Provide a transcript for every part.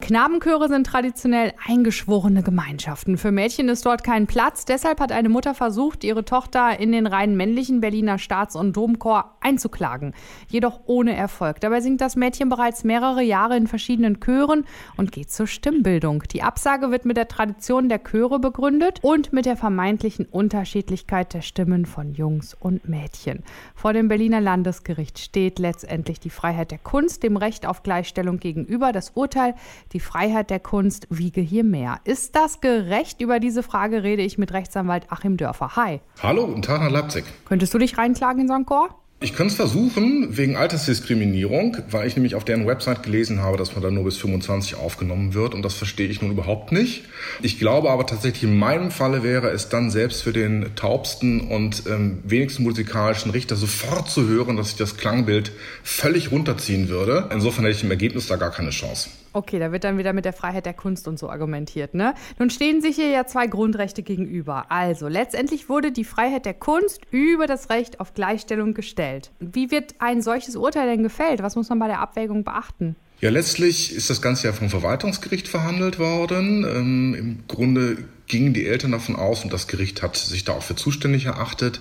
Knabenchöre sind traditionell eingeschworene Gemeinschaften. Für Mädchen ist dort kein Platz. Deshalb hat eine Mutter versucht, ihre Tochter in den rein männlichen Berliner Staats- und Domchor einzuklagen. Jedoch ohne Erfolg. Dabei singt das Mädchen bereits mehrere Jahre in verschiedenen Chören und geht zur Stimmbildung. Die Absage wird mit der Tradition der Chöre begründet und mit der vermeintlichen Unterschiedlichkeit der Stimmen von Jungs und Mädchen. Vor dem Berliner Landesgericht steht letztendlich die Freiheit der Kunst dem Recht auf Gleichstellung gegenüber. Das Urteil die Freiheit der Kunst wiege hier mehr. Ist das gerecht? Über diese Frage rede ich mit Rechtsanwalt Achim Dörfer. Hi. Hallo, guten Tag nach Leipzig. Könntest du dich reinklagen in St. Chor? Ich könnte es versuchen, wegen Altersdiskriminierung, weil ich nämlich auf deren Website gelesen habe, dass man da nur bis 25 aufgenommen wird und das verstehe ich nun überhaupt nicht. Ich glaube aber tatsächlich, in meinem Falle wäre es dann selbst für den taubsten und ähm, wenigsten musikalischen Richter sofort zu hören, dass ich das Klangbild völlig runterziehen würde. Insofern hätte ich im Ergebnis da gar keine Chance. Okay, da wird dann wieder mit der Freiheit der Kunst und so argumentiert, ne? Nun stehen sich hier ja zwei Grundrechte gegenüber. Also, letztendlich wurde die Freiheit der Kunst über das Recht auf Gleichstellung gestellt. Wie wird ein solches Urteil denn gefällt? Was muss man bei der Abwägung beachten? Ja, letztlich ist das Ganze ja vom Verwaltungsgericht verhandelt worden. Ähm, Im Grunde gingen die Eltern davon aus, und das Gericht hat sich da auch für zuständig erachtet,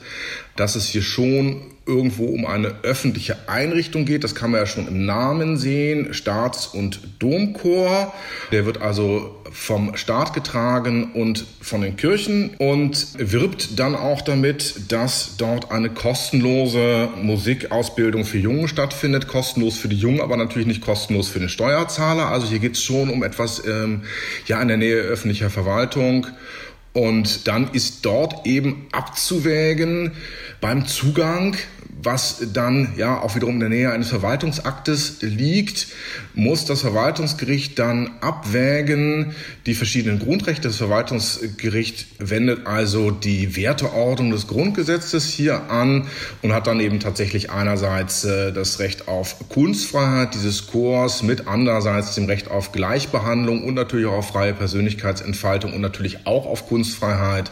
dass es hier schon irgendwo um eine öffentliche Einrichtung geht. Das kann man ja schon im Namen sehen, Staats- und Domchor. Der wird also vom Staat getragen und von den Kirchen und wirbt dann auch damit, dass dort eine kostenlose Musikausbildung für Jungen stattfindet. Kostenlos für die Jungen, aber natürlich nicht kostenlos für den Steuerzahler. Also hier geht es schon um etwas ähm, ja in der Nähe öffentlicher Verwaltung. Und dann ist dort eben abzuwägen beim Zugang, was dann ja auch wiederum in der Nähe eines Verwaltungsaktes liegt, muss das Verwaltungsgericht dann abwägen die verschiedenen Grundrechte. Das Verwaltungsgericht wendet also die Werteordnung des Grundgesetzes hier an und hat dann eben tatsächlich einerseits äh, das Recht auf Kunstfreiheit dieses Chors mit andererseits dem Recht auf Gleichbehandlung und natürlich auch auf freie Persönlichkeitsentfaltung und natürlich auch auf Kunstfreiheit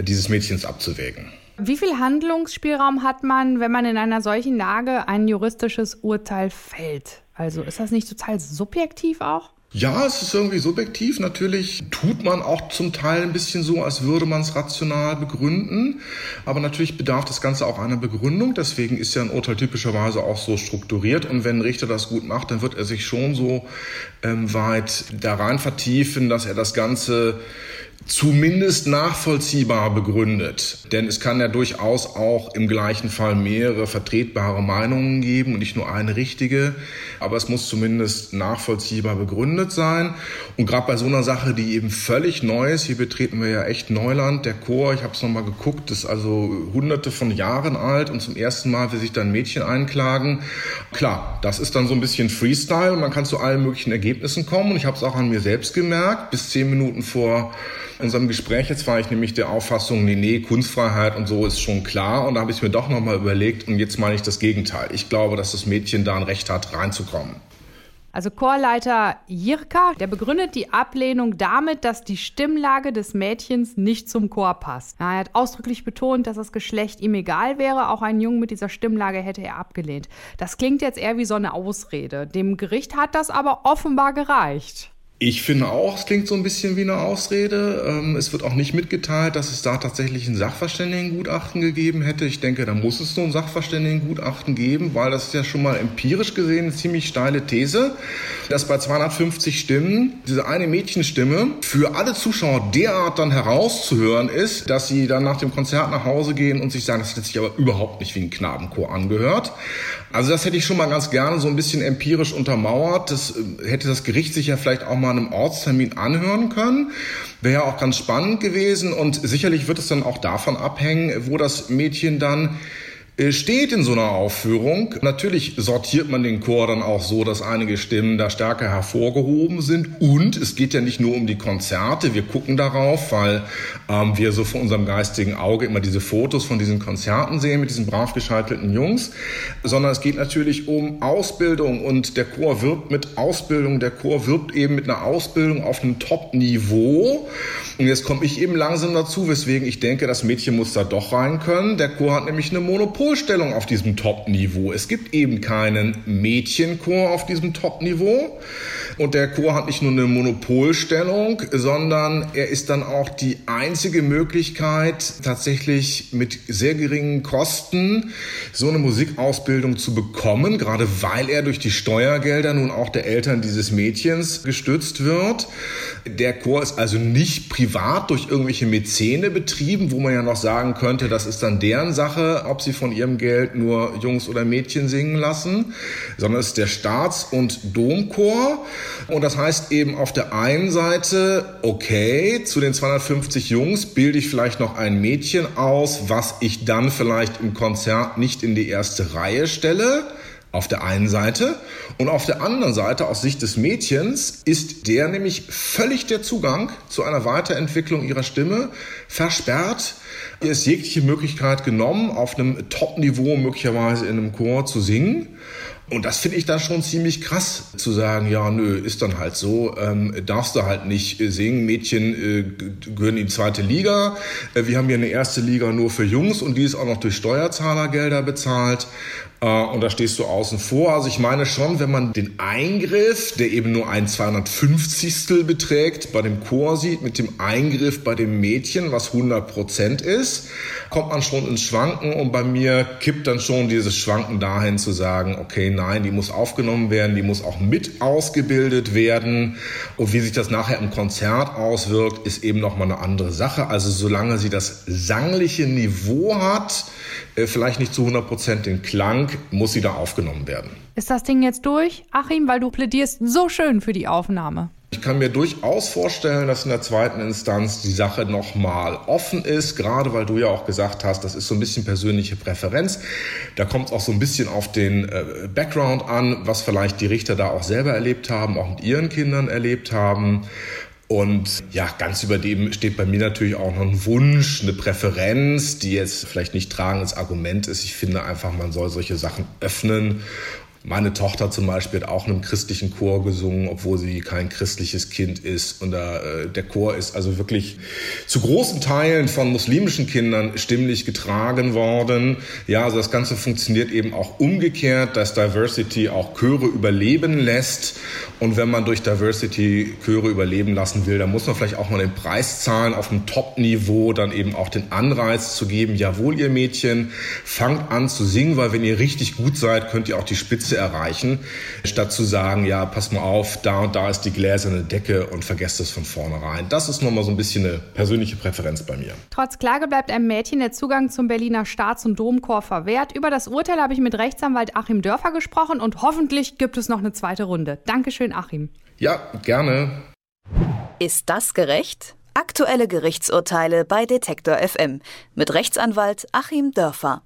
dieses Mädchens abzuwägen. Wie viel Handlungsspielraum hat man, wenn man in einer solchen Lage ein juristisches Urteil fällt? Also ist das nicht total subjektiv auch? Ja, es ist irgendwie subjektiv. Natürlich tut man auch zum Teil ein bisschen so, als würde man es rational begründen. Aber natürlich bedarf das Ganze auch einer Begründung. Deswegen ist ja ein Urteil typischerweise auch so strukturiert. Und wenn ein Richter das gut macht, dann wird er sich schon so ähm, weit da rein vertiefen, dass er das Ganze zumindest nachvollziehbar begründet. Denn es kann ja durchaus auch im gleichen Fall mehrere vertretbare Meinungen geben und nicht nur eine richtige. Aber es muss zumindest nachvollziehbar begründet sein. Und gerade bei so einer Sache, die eben völlig neu ist, hier betreten wir ja echt Neuland. Der Chor, ich habe es nochmal geguckt, ist also hunderte von Jahren alt und zum ersten Mal will sich da ein Mädchen einklagen. Klar, das ist dann so ein bisschen Freestyle und man kann zu allen möglichen Ergebnissen kommen. Und ich habe es auch an mir selbst gemerkt, bis zehn Minuten vor unserem Gespräch jetzt war ich nämlich der Auffassung, nee, nee, Kunstfreiheit und so ist schon klar. Und da habe ich mir doch nochmal überlegt und jetzt meine ich das Gegenteil. Ich glaube, dass das Mädchen da ein Recht hat, reinzukommen. Also Chorleiter Jirka, der begründet die Ablehnung damit, dass die Stimmlage des Mädchens nicht zum Chor passt. Er hat ausdrücklich betont, dass das Geschlecht ihm egal wäre. Auch einen Jungen mit dieser Stimmlage hätte er abgelehnt. Das klingt jetzt eher wie so eine Ausrede. Dem Gericht hat das aber offenbar gereicht. Ich finde auch, es klingt so ein bisschen wie eine Ausrede. Ähm, es wird auch nicht mitgeteilt, dass es da tatsächlich ein Sachverständigengutachten gegeben hätte. Ich denke, da muss es so ein Sachverständigengutachten geben, weil das ist ja schon mal empirisch gesehen eine ziemlich steile These, dass bei 250 Stimmen diese eine Mädchenstimme für alle Zuschauer derart dann herauszuhören ist, dass sie dann nach dem Konzert nach Hause gehen und sich sagen, das hat sich aber überhaupt nicht wie ein Knabenchor angehört. Also das hätte ich schon mal ganz gerne so ein bisschen empirisch untermauert. Das äh, hätte das Gericht sich ja vielleicht auch mal einem Ortstermin anhören können. Wäre ja auch ganz spannend gewesen und sicherlich wird es dann auch davon abhängen, wo das Mädchen dann steht in so einer Aufführung. Natürlich sortiert man den Chor dann auch so, dass einige Stimmen da stärker hervorgehoben sind. Und es geht ja nicht nur um die Konzerte. Wir gucken darauf, weil ähm, wir so vor unserem geistigen Auge immer diese Fotos von diesen Konzerten sehen mit diesen brav geschalteten Jungs, sondern es geht natürlich um Ausbildung und der Chor wirbt mit Ausbildung. Der Chor wirbt eben mit einer Ausbildung auf einem Top-Niveau. Und jetzt komme ich eben langsam dazu, weswegen ich denke, das Mädchen muss da doch rein können. Der Chor hat nämlich eine Monopolstellung auf diesem Top-Niveau. Es gibt eben keinen Mädchenchor auf diesem Top-Niveau. Und der Chor hat nicht nur eine Monopolstellung, sondern er ist dann auch die einzige Möglichkeit, tatsächlich mit sehr geringen Kosten so eine Musikausbildung zu bekommen, gerade weil er durch die Steuergelder nun auch der Eltern dieses Mädchens gestützt wird. Der Chor ist also nicht privat durch irgendwelche Mäzene betrieben, wo man ja noch sagen könnte, das ist dann deren Sache, ob sie von ihrem Geld nur Jungs oder Mädchen singen lassen, sondern es ist der Staats- und Domchor. Und das heißt eben auf der einen Seite, okay, zu den 250 Jungs bilde ich vielleicht noch ein Mädchen aus, was ich dann vielleicht im Konzert nicht in die erste Reihe stelle auf der einen Seite. Und auf der anderen Seite, aus Sicht des Mädchens, ist der nämlich völlig der Zugang zu einer Weiterentwicklung ihrer Stimme versperrt. Ihr ist jegliche Möglichkeit genommen, auf einem Top-Niveau möglicherweise in einem Chor zu singen. Und das finde ich dann schon ziemlich krass, zu sagen, ja, nö, ist dann halt so, ähm, darfst du halt nicht singen, Mädchen äh, gehören in die zweite Liga. Äh, wir haben hier eine erste Liga nur für Jungs und die ist auch noch durch Steuerzahlergelder bezahlt. Äh, und da stehst du außen vor. Also ich meine schon, wenn man den Eingriff, der eben nur ein 250. beträgt, bei dem Chor sieht, mit dem Eingriff bei dem Mädchen, was 100 Prozent ist, kommt man schon ins Schwanken und bei mir kippt dann schon dieses Schwanken dahin zu sagen, okay, nein, die muss aufgenommen werden, die muss auch mit ausgebildet werden und wie sich das nachher im Konzert auswirkt, ist eben noch mal eine andere Sache. Also solange sie das sangliche Niveau hat, äh, vielleicht nicht zu 100 Prozent den Klang, muss sie da aufgenommen werden. Ist das Ding jetzt durch, Achim, weil du plädierst so schön für die Aufnahme? Ich kann mir durchaus vorstellen, dass in der zweiten Instanz die Sache nochmal offen ist, gerade weil du ja auch gesagt hast, das ist so ein bisschen persönliche Präferenz. Da kommt es auch so ein bisschen auf den äh, Background an, was vielleicht die Richter da auch selber erlebt haben, auch mit ihren Kindern erlebt haben. Und ja, ganz über dem steht bei mir natürlich auch noch ein Wunsch, eine Präferenz, die jetzt vielleicht nicht tragendes Argument ist. Ich finde einfach, man soll solche Sachen öffnen meine Tochter zum Beispiel hat auch in einem christlichen Chor gesungen, obwohl sie kein christliches Kind ist. Und äh, der Chor ist also wirklich zu großen Teilen von muslimischen Kindern stimmlich getragen worden. Ja, also das Ganze funktioniert eben auch umgekehrt, dass Diversity auch Chöre überleben lässt. Und wenn man durch Diversity Chöre überleben lassen will, dann muss man vielleicht auch mal den Preis zahlen auf dem Top-Niveau, dann eben auch den Anreiz zu geben, jawohl, ihr Mädchen, fangt an zu singen, weil wenn ihr richtig gut seid, könnt ihr auch die Spitze Spitze erreichen, statt zu sagen, ja, pass mal auf, da und da ist die gläserne Decke und vergesst es von vornherein. Das ist nochmal so ein bisschen eine persönliche Präferenz bei mir. Trotz Klage bleibt einem Mädchen der Zugang zum Berliner Staats- und Domchor verwehrt. Über das Urteil habe ich mit Rechtsanwalt Achim Dörfer gesprochen und hoffentlich gibt es noch eine zweite Runde. Dankeschön, Achim. Ja, gerne. Ist das gerecht? Aktuelle Gerichtsurteile bei Detektor FM mit Rechtsanwalt Achim Dörfer.